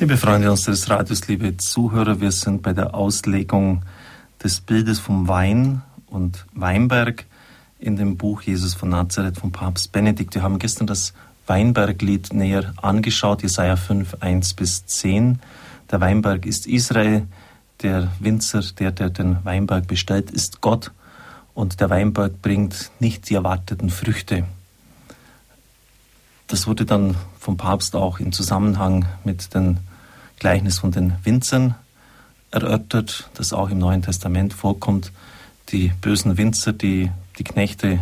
Liebe Freunde unseres Radios, liebe Zuhörer, wir sind bei der Auslegung des Bildes vom Wein und Weinberg in dem Buch Jesus von Nazareth von Papst Benedikt. Wir haben gestern das Weinberglied näher angeschaut, Jesaja 5, 1 bis 10. Der Weinberg ist Israel, der Winzer, der, der den Weinberg bestellt, ist Gott und der Weinberg bringt nicht die erwarteten Früchte. Das wurde dann vom Papst auch im Zusammenhang mit dem Gleichnis von den Winzern erörtert, das auch im Neuen Testament vorkommt. Die bösen Winzer, die die Knechte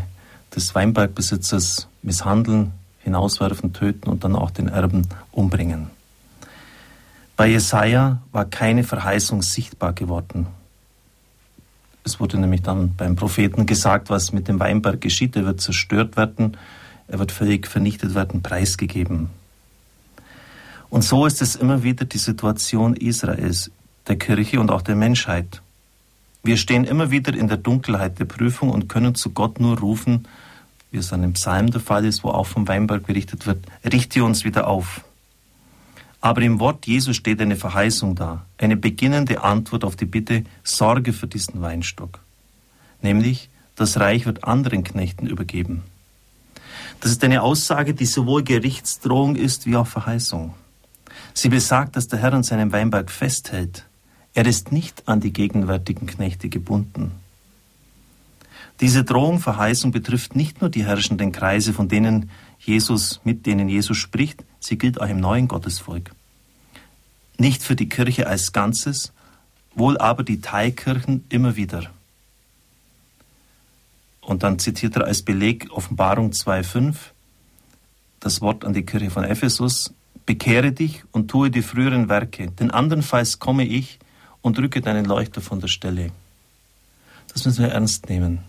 des Weinbergbesitzers misshandeln, hinauswerfen, töten und dann auch den Erben umbringen. Bei Jesaja war keine Verheißung sichtbar geworden. Es wurde nämlich dann beim Propheten gesagt, was mit dem Weinberg geschieht. Er wird zerstört werden er wird völlig vernichtet werden, preisgegeben. Und so ist es immer wieder die Situation Israels, der Kirche und auch der Menschheit. Wir stehen immer wieder in der Dunkelheit der Prüfung und können zu Gott nur rufen, wie es an dem Psalm der Fall ist, wo auch vom Weinberg berichtet wird, richte uns wieder auf. Aber im Wort Jesu steht eine Verheißung da, eine beginnende Antwort auf die Bitte, Sorge für diesen Weinstock. Nämlich, das Reich wird anderen Knechten übergeben. Das ist eine Aussage, die sowohl Gerichtsdrohung ist wie auch Verheißung. Sie besagt, dass der Herr an seinem Weinberg festhält. Er ist nicht an die gegenwärtigen Knechte gebunden. Diese Drohung, Verheißung betrifft nicht nur die herrschenden Kreise, von denen Jesus, mit denen Jesus spricht, sie gilt auch im neuen Gottesvolk. Nicht für die Kirche als Ganzes, wohl aber die Teilkirchen immer wieder. Und dann zitiert er als Beleg Offenbarung 2.5 das Wort an die Kirche von Ephesus, bekehre dich und tue die früheren Werke, denn andernfalls komme ich und rücke deinen Leuchter von der Stelle. Das müssen wir ernst nehmen.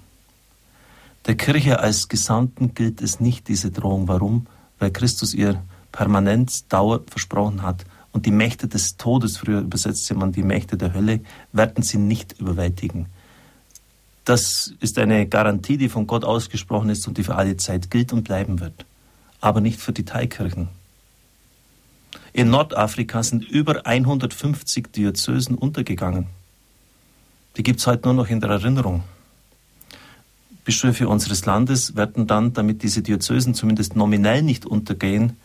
Der Kirche als Gesandten gilt es nicht, diese Drohung. Warum? Weil Christus ihr Permanenz, Dauer versprochen hat. Und die Mächte des Todes, früher übersetzt man die Mächte der Hölle, werden sie nicht überwältigen. Das ist eine Garantie, die von Gott ausgesprochen ist und die für alle Zeit gilt und bleiben wird. Aber nicht für die Teilkirchen. In Nordafrika sind über 150 Diözesen untergegangen. Die gibt es heute nur noch in der Erinnerung. Bischöfe unseres Landes werden dann, damit diese Diözesen zumindest nominell nicht untergehen,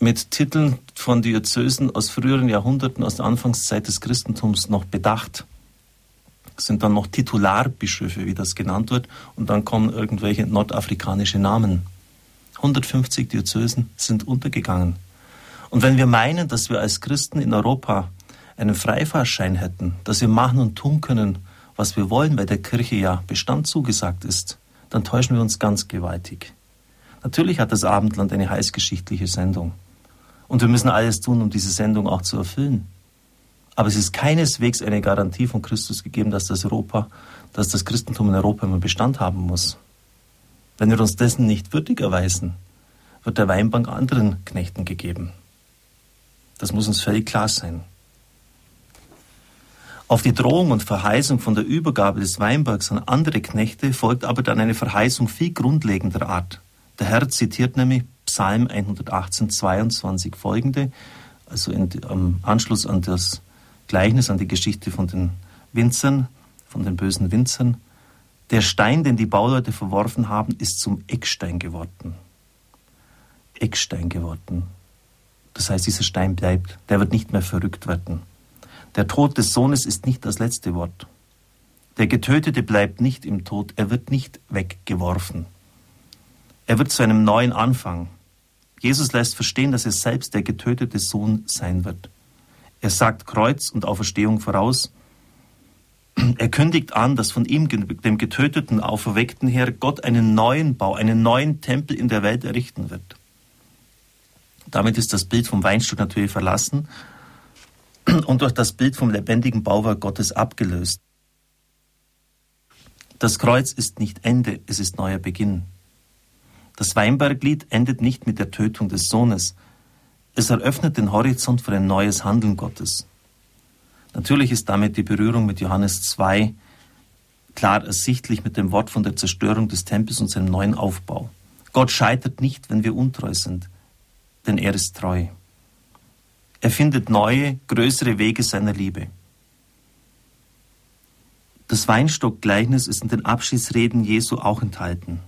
mit Titeln von Diözesen aus früheren Jahrhunderten, aus der Anfangszeit des Christentums noch bedacht sind dann noch Titularbischöfe, wie das genannt wird, und dann kommen irgendwelche nordafrikanische Namen. 150 Diözesen sind untergegangen. Und wenn wir meinen, dass wir als Christen in Europa einen Freifahrschein hätten, dass wir machen und tun können, was wir wollen, weil der Kirche ja Bestand zugesagt ist, dann täuschen wir uns ganz gewaltig. Natürlich hat das Abendland eine heißgeschichtliche Sendung. Und wir müssen alles tun, um diese Sendung auch zu erfüllen. Aber es ist keineswegs eine Garantie von Christus gegeben, dass das Europa, dass das Christentum in Europa immer Bestand haben muss. Wenn wir uns dessen nicht würdig erweisen, wird der Weinbank anderen Knechten gegeben. Das muss uns völlig klar sein. Auf die Drohung und Verheißung von der Übergabe des Weinbergs an andere Knechte folgt aber dann eine Verheißung viel grundlegender Art. Der Herr zitiert nämlich Psalm 118, 22 folgende, also im Anschluss an das Gleichnis an die Geschichte von den Winzern, von den bösen Winzern. Der Stein, den die Bauleute verworfen haben, ist zum Eckstein geworden. Eckstein geworden. Das heißt, dieser Stein bleibt, der wird nicht mehr verrückt werden. Der Tod des Sohnes ist nicht das letzte Wort. Der Getötete bleibt nicht im Tod, er wird nicht weggeworfen. Er wird zu einem neuen Anfang. Jesus lässt verstehen, dass er selbst der getötete Sohn sein wird. Er sagt Kreuz und Auferstehung voraus. Er kündigt an, dass von ihm, dem getöteten, auferweckten Herr, Gott einen neuen Bau, einen neuen Tempel in der Welt errichten wird. Damit ist das Bild vom Weinstock natürlich verlassen und durch das Bild vom lebendigen Bauwerk Gottes abgelöst. Das Kreuz ist nicht Ende, es ist neuer Beginn. Das Weinberglied endet nicht mit der Tötung des Sohnes, es eröffnet den Horizont für ein neues Handeln Gottes. Natürlich ist damit die Berührung mit Johannes 2 klar ersichtlich mit dem Wort von der Zerstörung des Tempels und seinem neuen Aufbau. Gott scheitert nicht, wenn wir untreu sind, denn er ist treu. Er findet neue, größere Wege seiner Liebe. Das Weinstockgleichnis ist in den Abschiedsreden Jesu auch enthalten.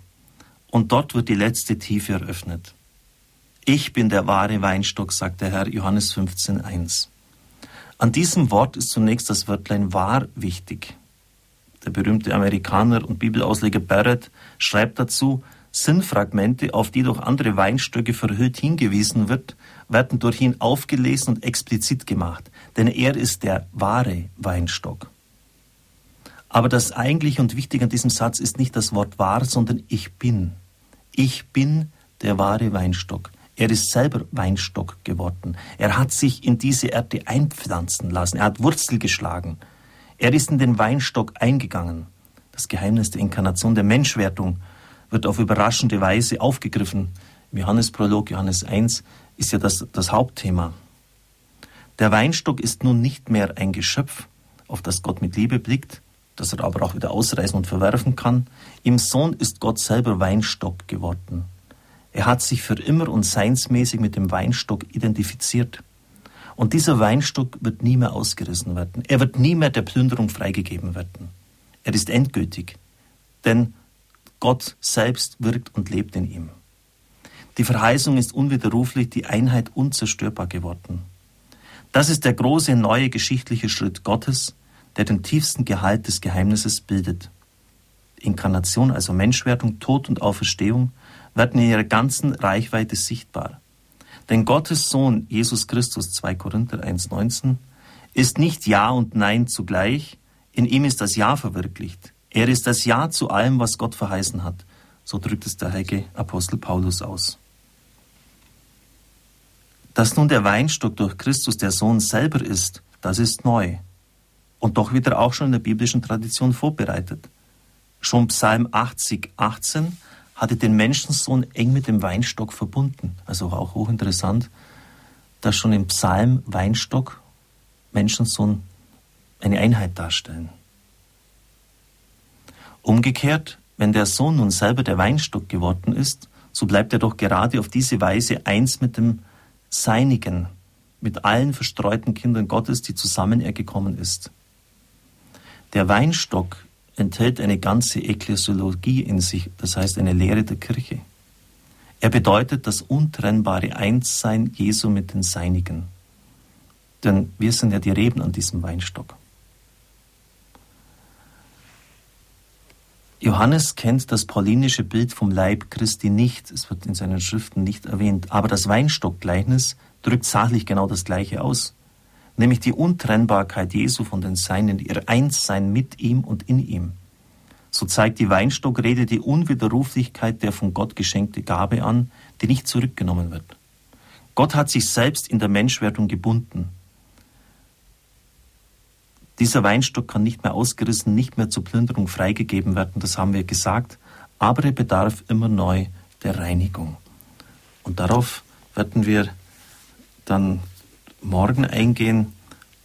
Und dort wird die letzte Tiefe eröffnet. Ich bin der wahre Weinstock, sagt der Herr Johannes 15.1. An diesem Wort ist zunächst das Wörtlein wahr wichtig. Der berühmte Amerikaner und Bibelausleger Barrett schreibt dazu, Sinnfragmente, auf die durch andere Weinstöcke verhüllt hingewiesen wird, werden durch ihn aufgelesen und explizit gemacht, denn er ist der wahre Weinstock. Aber das eigentliche und wichtige an diesem Satz ist nicht das Wort wahr, sondern ich bin. Ich bin der wahre Weinstock. Er ist selber Weinstock geworden. Er hat sich in diese Erde einpflanzen lassen. Er hat Wurzel geschlagen. Er ist in den Weinstock eingegangen. Das Geheimnis der Inkarnation, der Menschwertung wird auf überraschende Weise aufgegriffen. Im Johannesprolog, Johannes 1, ist ja das, das Hauptthema. Der Weinstock ist nun nicht mehr ein Geschöpf, auf das Gott mit Liebe blickt, das er aber auch wieder ausreißen und verwerfen kann. Im Sohn ist Gott selber Weinstock geworden. Er hat sich für immer und seinsmäßig mit dem Weinstock identifiziert. Und dieser Weinstock wird nie mehr ausgerissen werden. Er wird nie mehr der Plünderung freigegeben werden. Er ist endgültig. Denn Gott selbst wirkt und lebt in ihm. Die Verheißung ist unwiderruflich, die Einheit unzerstörbar geworden. Das ist der große neue geschichtliche Schritt Gottes, der den tiefsten Gehalt des Geheimnisses bildet. Inkarnation, also Menschwerdung, Tod und Auferstehung, werden in ihrer ganzen Reichweite sichtbar. Denn Gottes Sohn Jesus Christus, 2 Korinther 1.19, ist nicht Ja und Nein zugleich, in ihm ist das Ja verwirklicht. Er ist das Ja zu allem, was Gott verheißen hat. So drückt es der heilige Apostel Paulus aus. Dass nun der Weinstock durch Christus der Sohn selber ist, das ist neu und doch wieder auch schon in der biblischen Tradition vorbereitet. Schon Psalm 80, 18 hatte den Menschensohn eng mit dem Weinstock verbunden. Also auch hochinteressant, dass schon im Psalm Weinstock, Menschensohn eine Einheit darstellen. Umgekehrt, wenn der Sohn nun selber der Weinstock geworden ist, so bleibt er doch gerade auf diese Weise eins mit dem Seinigen, mit allen verstreuten Kindern Gottes, die zusammen er gekommen ist. Der Weinstock enthält eine ganze Ekklesiologie in sich, das heißt eine Lehre der Kirche. Er bedeutet das untrennbare Einssein Jesu mit den Seinigen. Denn wir sind ja die Reben an diesem Weinstock. Johannes kennt das paulinische Bild vom Leib Christi nicht, es wird in seinen Schriften nicht erwähnt, aber das Weinstockgleichnis drückt sachlich genau das Gleiche aus nämlich die Untrennbarkeit Jesu von den Seinen, ihr Einssein mit ihm und in ihm. So zeigt die Weinstockrede die Unwiderruflichkeit der von Gott geschenkte Gabe an, die nicht zurückgenommen wird. Gott hat sich selbst in der Menschwerdung gebunden. Dieser Weinstock kann nicht mehr ausgerissen, nicht mehr zur Plünderung freigegeben werden, das haben wir gesagt, aber er bedarf immer neu der Reinigung. Und darauf werden wir dann morgen eingehen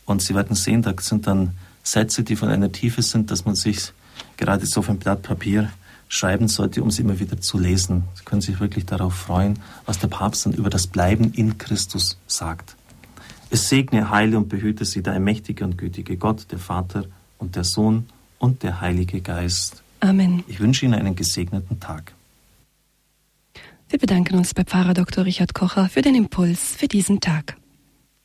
und Sie werden sehen, da sind dann Sätze, die von einer Tiefe sind, dass man sich gerade so auf ein Blatt Papier schreiben sollte, um sie immer wieder zu lesen. Sie können sich wirklich darauf freuen, was der Papst dann über das Bleiben in Christus sagt. Es segne, heile und behüte Sie der mächtige und gütige Gott, der Vater und der Sohn und der Heilige Geist. Amen. Ich wünsche Ihnen einen gesegneten Tag. Wir bedanken uns bei Pfarrer Dr. Richard Kocher für den Impuls für diesen Tag.